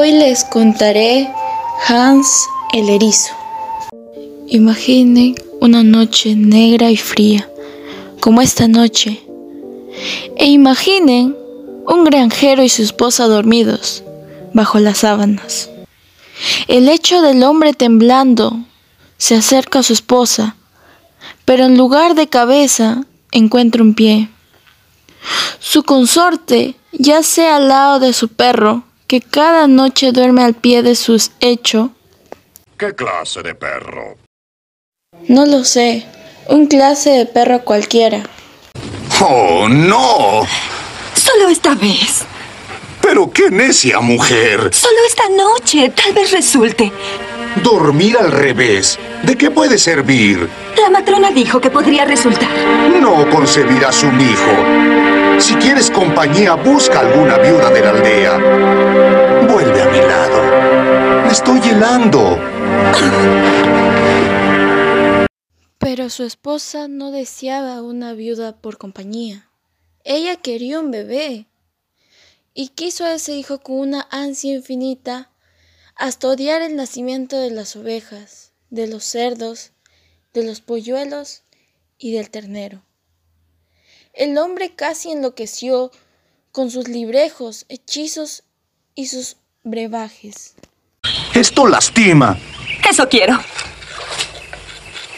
Hoy les contaré Hans el erizo. Imaginen una noche negra y fría, como esta noche. E imaginen un granjero y su esposa dormidos bajo las sábanas. El lecho del hombre temblando se acerca a su esposa, pero en lugar de cabeza encuentra un pie. Su consorte yace al lado de su perro, que cada noche duerme al pie de su hecho. ¿Qué clase de perro? No lo sé, un clase de perro cualquiera. ¡Oh, no! Solo esta vez. Pero qué necia mujer. Solo esta noche, tal vez resulte. Dormir al revés. ¿De qué puede servir? La matrona dijo que podría resultar. No concebirás un hijo. Si quieres compañía, busca alguna viuda de la aldea. Vuelve a mi lado. Me estoy helando. Pero su esposa no deseaba una viuda por compañía. Ella quería un bebé. Y quiso a ese hijo con una ansia infinita hasta odiar el nacimiento de las ovejas, de los cerdos, de los polluelos y del ternero. El hombre casi enloqueció con sus librejos, hechizos y sus brebajes. Esto lastima. Eso quiero.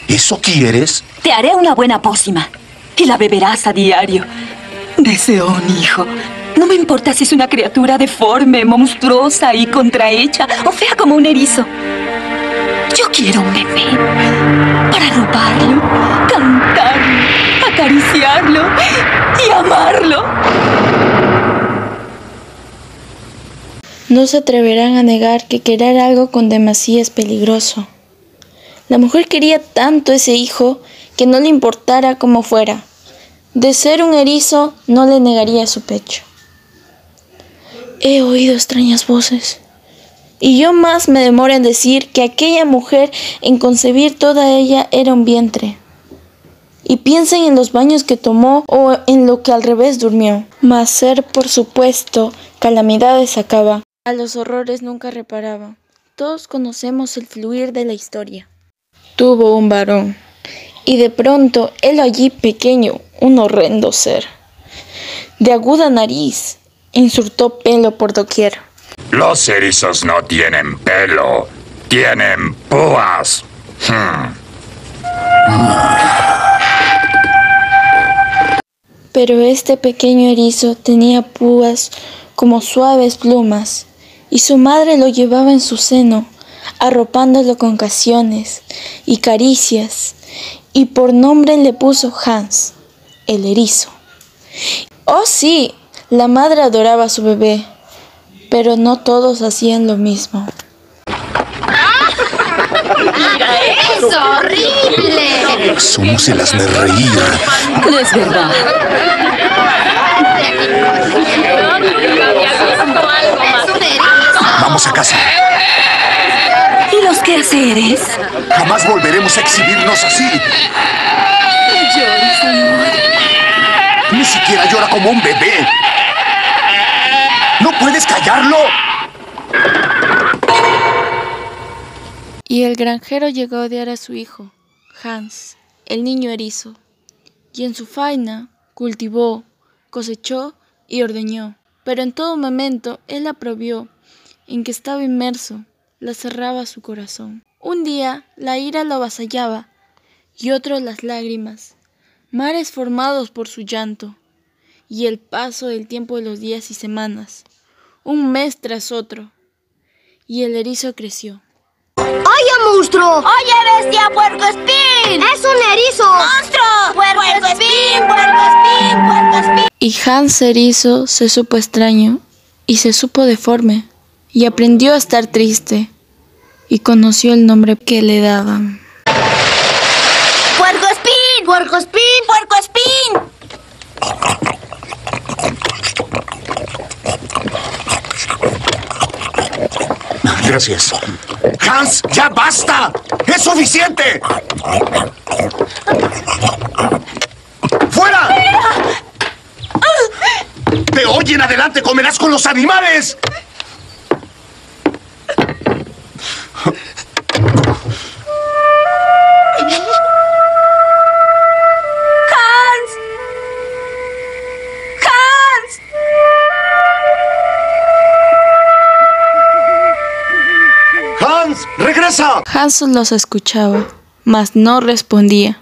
¿Eso quieres? Te haré una buena pócima y la beberás a diario. Deseo un hijo. No me importa si es una criatura deforme, monstruosa y contrahecha o fea como un erizo. Yo quiero un bebé para robarlo, cantarlo, acariciarlo y amarlo. No se atreverán a negar que querer algo con demasía es peligroso. La mujer quería tanto ese hijo que no le importara cómo fuera. De ser un erizo, no le negaría su pecho. He oído extrañas voces. Y yo más me demoro en decir que aquella mujer en concebir toda ella era un vientre. Y piensen en los baños que tomó o en lo que al revés durmió. Mas ser, por supuesto, calamidades acaba. A los horrores nunca reparaba. Todos conocemos el fluir de la historia. Tuvo un varón. Y de pronto, él allí pequeño, un horrendo ser. De aguda nariz, insurtó pelo por doquier. Los erizos no tienen pelo, tienen púas. Hmm. Pero este pequeño erizo tenía púas como suaves plumas, y su madre lo llevaba en su seno, arropándolo con canciones y caricias, y por nombre le puso Hans, el erizo. Oh sí, la madre adoraba a su bebé, pero no todos hacían lo mismo. ¡Es horrible! Somos el me reía. No es verdad. Vamos a casa. ¿Y los quehaceres? Jamás volveremos a exhibirnos así. No llores, amor. Ni siquiera llora como un bebé. ¿No puedes callarlo? Y el granjero llegó a odiar a su hijo, Hans, el niño erizo, y en su faena cultivó, cosechó y ordeñó. Pero en todo momento él aprobió en que estaba inmerso, la cerraba su corazón. Un día la ira lo avasallaba y otro las lágrimas, mares formados por su llanto, y el paso del tiempo de los días y semanas, un mes tras otro, y el erizo creció. ¡Oye, monstruo! ¡Oye, bestia, puerco espín! ¡Es un erizo! ¡Monstruo! ¡Puerco espín, puerco espín, puerco espín! Y Hans erizo se supo extraño y se supo deforme y aprendió a estar triste y conoció el nombre que le daban. ¡Puerco espín! ¡Puerco espín! ¡Puerco espín! Gracias. Hans, ya basta. Es suficiente. ¡Fuera! De hoy en adelante comerás con los animales. Los escuchaba, mas no respondía.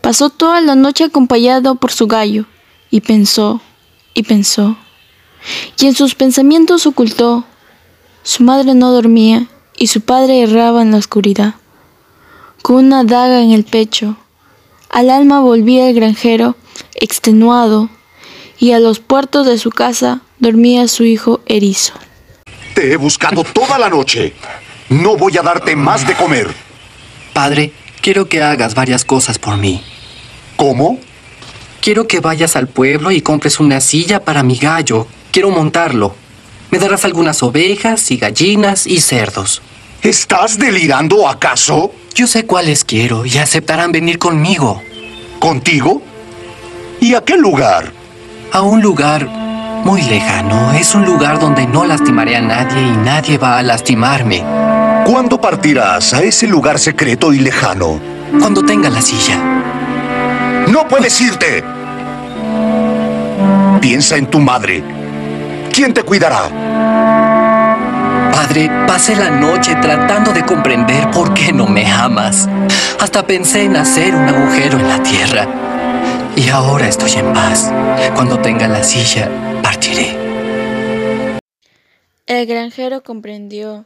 Pasó toda la noche acompañado por su gallo, y pensó, y pensó, y en sus pensamientos ocultó. Su madre no dormía, y su padre erraba en la oscuridad. Con una daga en el pecho, al alma volvía el granjero, extenuado, y a los puertos de su casa dormía su hijo erizo. Te he buscado toda la noche. No voy a darte más de comer. Padre, quiero que hagas varias cosas por mí. ¿Cómo? Quiero que vayas al pueblo y compres una silla para mi gallo. Quiero montarlo. Me darás algunas ovejas y gallinas y cerdos. ¿Estás delirando acaso? Yo sé cuáles quiero y aceptarán venir conmigo. ¿Contigo? ¿Y a qué lugar? A un lugar muy lejano. Es un lugar donde no lastimaré a nadie y nadie va a lastimarme. ¿Cuándo partirás a ese lugar secreto y lejano? Cuando tenga la silla. ¡No puedes irte! Piensa en tu madre. ¿Quién te cuidará? Padre, pasé la noche tratando de comprender por qué no me amas. Hasta pensé en hacer un agujero en la tierra. Y ahora estoy en paz. Cuando tenga la silla, partiré. El granjero comprendió.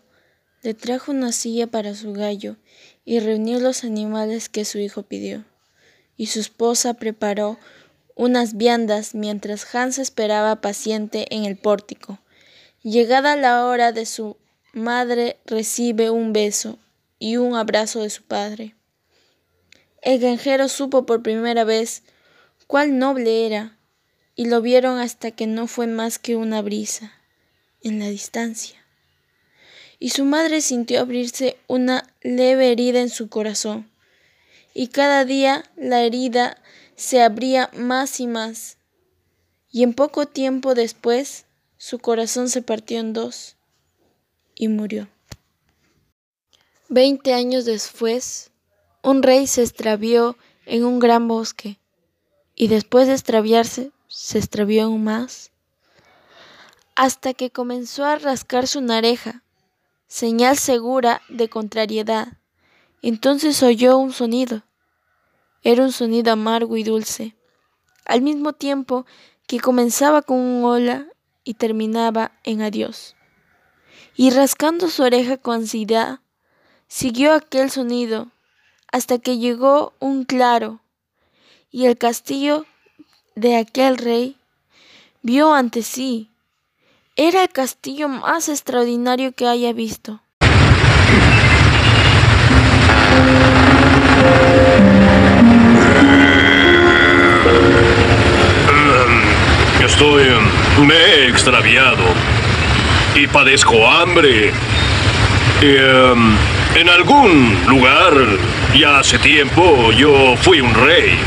Le trajo una silla para su gallo y reunió los animales que su hijo pidió. Y su esposa preparó unas viandas mientras Hans esperaba paciente en el pórtico. Llegada la hora de su madre recibe un beso y un abrazo de su padre. El granjero supo por primera vez cuál noble era, y lo vieron hasta que no fue más que una brisa en la distancia. Y su madre sintió abrirse una leve herida en su corazón, y cada día la herida se abría más y más, y en poco tiempo después su corazón se partió en dos y murió. Veinte años después, un rey se extravió en un gran bosque, y después de extraviarse, se extravió aún más, hasta que comenzó a rascarse una oreja, señal segura de contrariedad. Entonces oyó un sonido. Era un sonido amargo y dulce, al mismo tiempo que comenzaba con un hola y terminaba en adiós. Y rascando su oreja con ansiedad, siguió aquel sonido hasta que llegó un claro, y el castillo de aquel rey vio ante sí. Era el castillo más extraordinario que haya visto. Estoy... me he extraviado y padezco hambre. Y, em, en algún lugar, ya hace tiempo, yo fui un rey.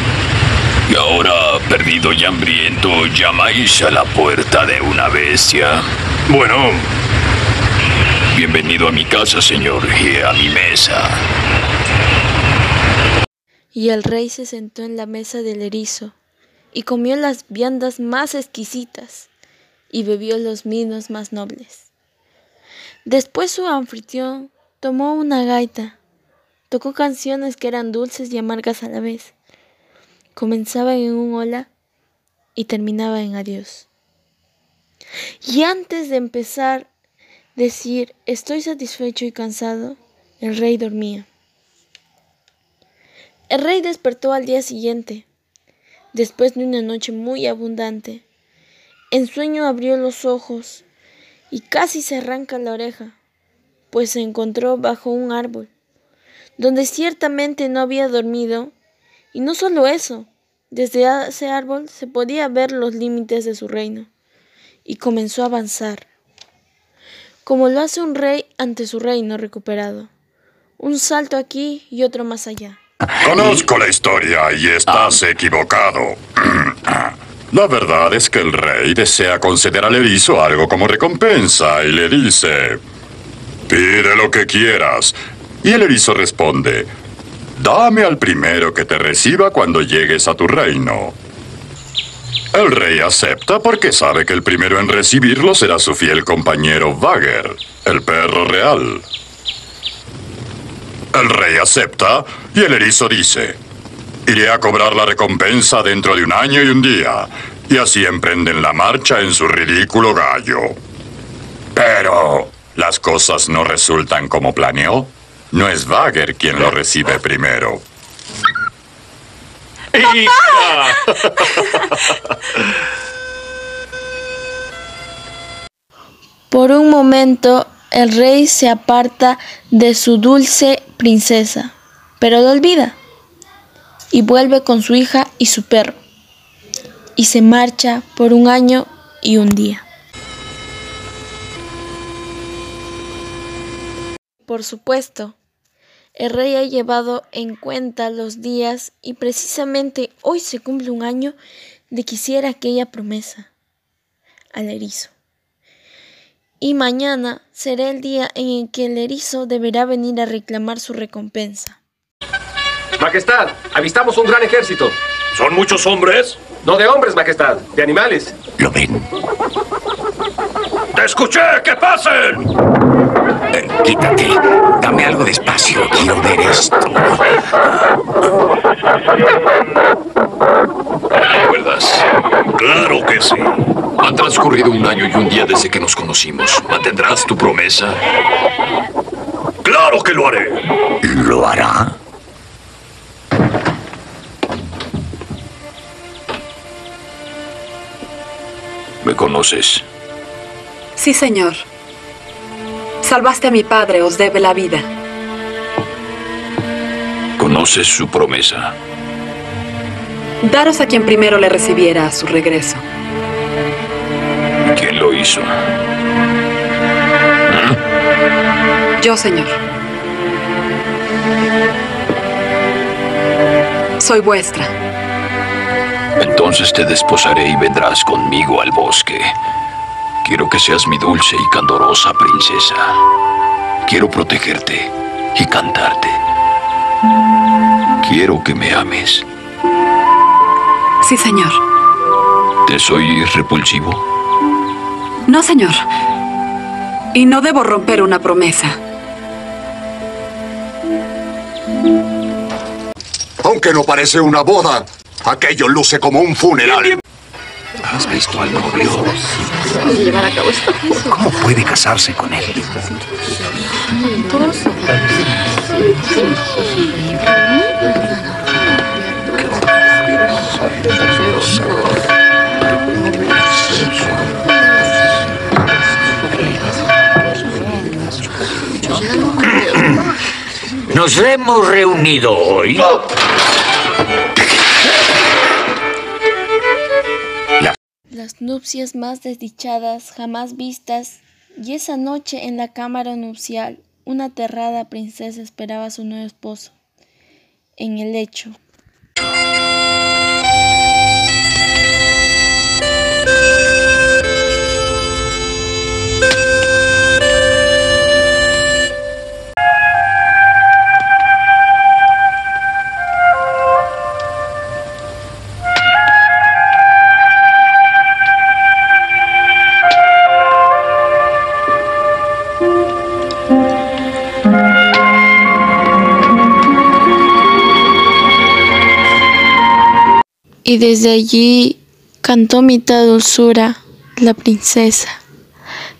Y ahora, perdido y hambriento, llamáis a la puerta de una bestia. Bueno, Bienvenido a mi casa, señor, y a mi mesa. Y el rey se sentó en la mesa del erizo, y comió las viandas más exquisitas, y bebió los vinos más nobles. Después su anfitrión tomó una gaita, tocó canciones que eran dulces y amargas a la vez. Comenzaba en un hola y terminaba en adiós. Y antes de empezar decir estoy satisfecho y cansado, el rey dormía. El rey despertó al día siguiente, después de una noche muy abundante. En sueño abrió los ojos y casi se arranca la oreja, pues se encontró bajo un árbol, donde ciertamente no había dormido, y no solo eso, desde ese árbol se podía ver los límites de su reino, y comenzó a avanzar, como lo hace un rey ante su reino recuperado, un salto aquí y otro más allá. Conozco la historia y estás equivocado. La verdad es que el rey desea conceder al erizo algo como recompensa y le dice, pide lo que quieras. Y el erizo responde, dame al primero que te reciba cuando llegues a tu reino. El rey acepta porque sabe que el primero en recibirlo será su fiel compañero Vager, el perro real. El rey acepta y el erizo dice, iré a cobrar la recompensa dentro de un año y un día. Y así emprenden la marcha en su ridículo gallo. Pero las cosas no resultan como planeó. No es Wagner quien lo recibe primero. Por un momento, el rey se aparta de su dulce princesa, pero lo olvida y vuelve con su hija y su perro, y se marcha por un año y un día. Por supuesto, el rey ha llevado en cuenta los días y precisamente hoy se cumple un año de que hiciera aquella promesa al erizo. Y mañana será el día en el que el erizo deberá venir a reclamar su recompensa. Majestad, avistamos un gran ejército. ¿Son muchos hombres? No de hombres, Majestad, de animales. ¿Lo ven? ¡Te escuché! ¡Que pasen! Eh, quítate. Dame algo de espacio. Quiero ver esto. ¿Recuerdas? Claro que sí. Ha transcurrido un año y un día desde que nos conocimos. ¿Mantendrás tu promesa? ¡Claro que lo haré! ¿Lo hará? ¿Me conoces? Sí, señor. Salvaste a mi padre, os debe la vida. ¿Conoces su promesa? Daros a quien primero le recibiera a su regreso. ¿Quién lo hizo? Yo, señor. Soy vuestra. Entonces te desposaré y vendrás conmigo al bosque. Quiero que seas mi dulce y candorosa princesa. Quiero protegerte y cantarte. Quiero que me ames. Sí, señor. ¿Te soy repulsivo? No, señor. Y no debo romper una promesa. Aunque no parece una boda, aquello luce como un funeral. ¿Has visto al novio? ¿Cómo puede casarse con él? Nos hemos reunido hoy nupcias más desdichadas jamás vistas, y esa noche en la cámara nupcial, una aterrada princesa esperaba a su nuevo esposo, en el lecho. Y desde allí cantó mitad dulzura la princesa.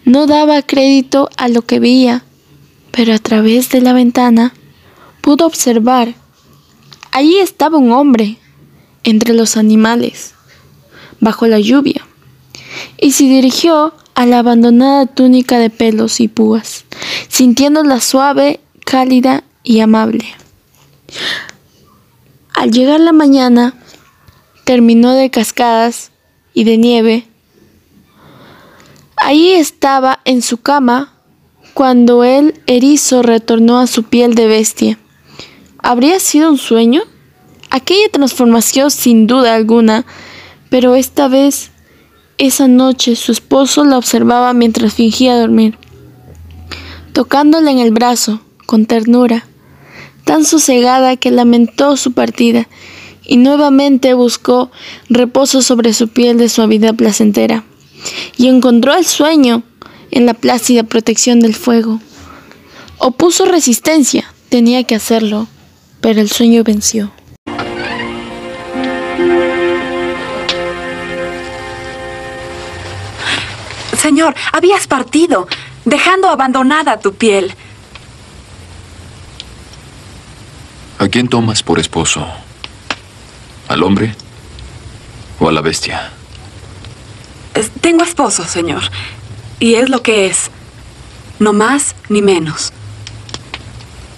No daba crédito a lo que veía, pero a través de la ventana pudo observar. Allí estaba un hombre, entre los animales, bajo la lluvia, y se dirigió a la abandonada túnica de pelos y púas, sintiéndola suave, cálida y amable. Al llegar la mañana, terminó de cascadas y de nieve. Allí estaba en su cama cuando el erizo retornó a su piel de bestia. ¿Habría sido un sueño? Aquella transformación sin duda alguna, pero esta vez, esa noche, su esposo la observaba mientras fingía dormir, tocándola en el brazo, con ternura, tan sosegada que lamentó su partida y nuevamente buscó reposo sobre su piel de suavidad placentera, y encontró el sueño en la plácida protección del fuego. Opuso resistencia, Tenía que hacerlo, pero el sueño venció. Señor, habías partido, dejando abandonada tu piel. ¿A quién tomas por esposo? ¿Al hombre o a la bestia? Es- Tengo esposo, señor. Y es lo que es. No más ni menos.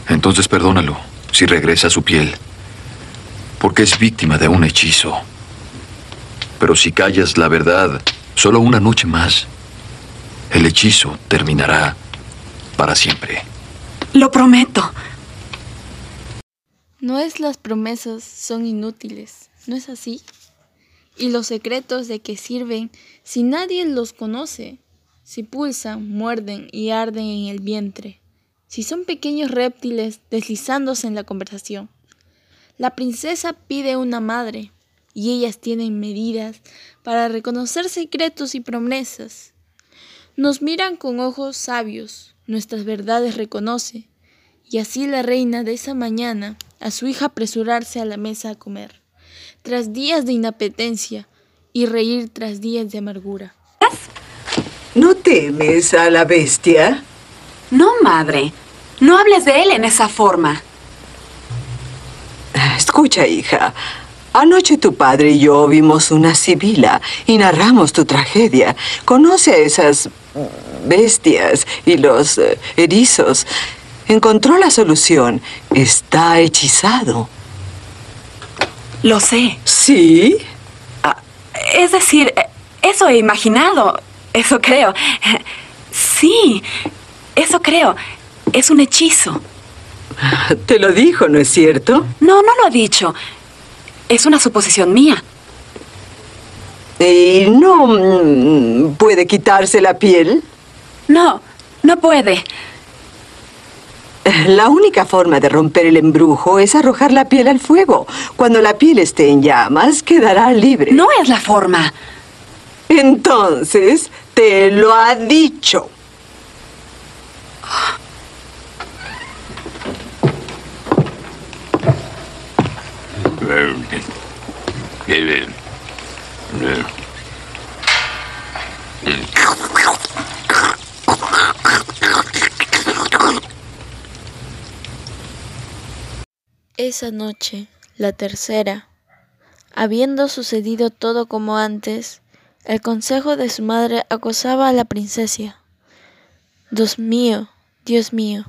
Entonces perdónalo si regresa a su piel, porque es víctima de un hechizo. Pero si callas la verdad solo una noche más, el hechizo terminará para siempre. Lo prometo. No es las promesas son inútiles, ¿no es así? Y los secretos de qué sirven si nadie los conoce, si pulsan, muerden y arden en el vientre, si son pequeños reptiles deslizándose en la conversación. La princesa pide una madre y ellas tienen medidas para reconocer secretos y promesas. Nos miran con ojos sabios, nuestras verdades reconoce, y así la reina de esa mañana a su hija apresurarse a la mesa a comer, tras días de inapetencia y reír tras días de amargura. ¿No temes a la bestia? No, madre. No hables de él en esa forma. Escucha, hija. Anoche tu padre y yo vimos una sibila y narramos tu tragedia. Conoce a esas bestias y los eh, erizos. Encontró la solución. Está hechizado. Lo sé. ¿Sí? Es decir, eso he imaginado. Eso creo. Sí, eso creo. Es un hechizo. Te lo dijo, ¿no es cierto? No, no lo ha dicho. Es una suposición mía. ¿Y no mm, puede quitarse la piel? No, no puede. La única forma de romper el embrujo es arrojar la piel al fuego. Cuando la piel esté en llamas, quedará libre. No es la forma. Entonces, te lo ha dicho. Esa noche, la tercera, habiendo sucedido todo como antes, el consejo de su madre acosaba a la princesa. Dios mío, Dios mío.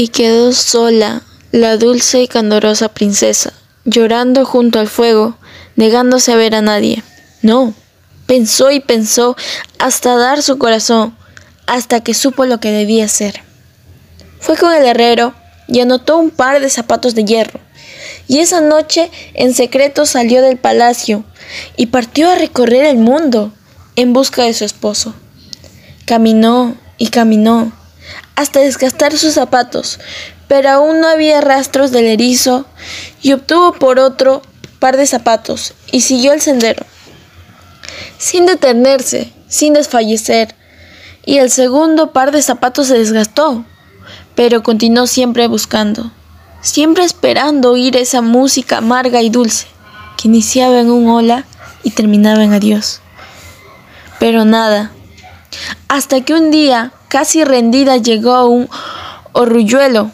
Y quedó sola la dulce y candorosa princesa, llorando junto al fuego, negándose a ver a nadie. No, pensó y pensó hasta dar su corazón, hasta que supo lo que debía hacer. Fue con el herrero y anotó un par de zapatos de hierro, y esa noche en secreto salió del palacio y partió a recorrer el mundo en busca de su esposo. Caminó y caminó hasta desgastar sus zapatos, pero aún no había rastros del erizo y obtuvo por otro par de zapatos y siguió el sendero, sin detenerse, sin desfallecer, y el segundo par de zapatos se desgastó, pero continuó siempre buscando, siempre esperando oír esa música amarga y dulce que iniciaba en un hola y terminaba en adiós. Pero nada, hasta que un día, casi rendida, llegó un orrulluelo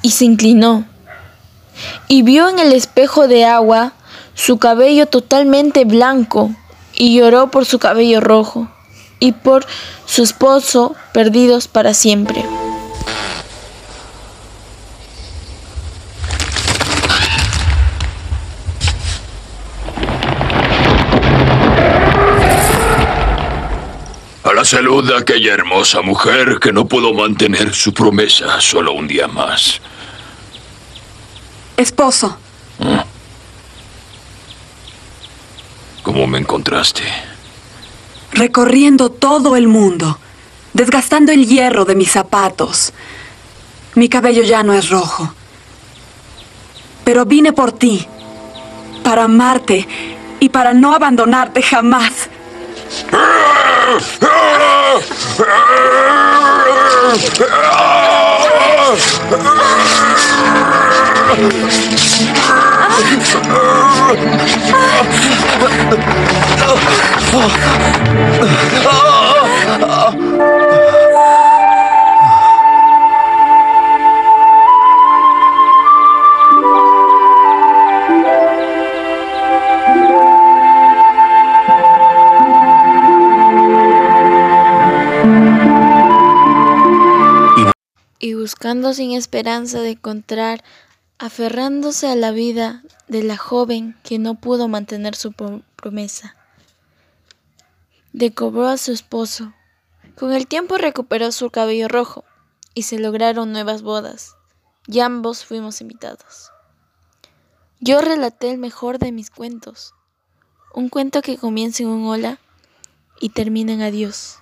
y se inclinó. Y vio en el espejo de agua su cabello totalmente blanco y lloró por su cabello rojo y por su esposo perdidos para siempre. Salud de aquella hermosa mujer que no pudo mantener su promesa solo un día más. Esposo. ¿Cómo me encontraste? Recorriendo todo el mundo, desgastando el hierro de mis zapatos. Mi cabello ya no es rojo. Pero vine por ti, para amarte y para no abandonarte jamás. Y buscando sin esperanza de encontrar, aferrándose a la vida de la joven que no pudo mantener su pro- promesa. Decobró a su esposo. Con el tiempo recuperó su cabello rojo y se lograron nuevas bodas, y ambos fuimos invitados. Yo relaté el mejor de mis cuentos, un cuento que comienza en un hola y termina en adiós.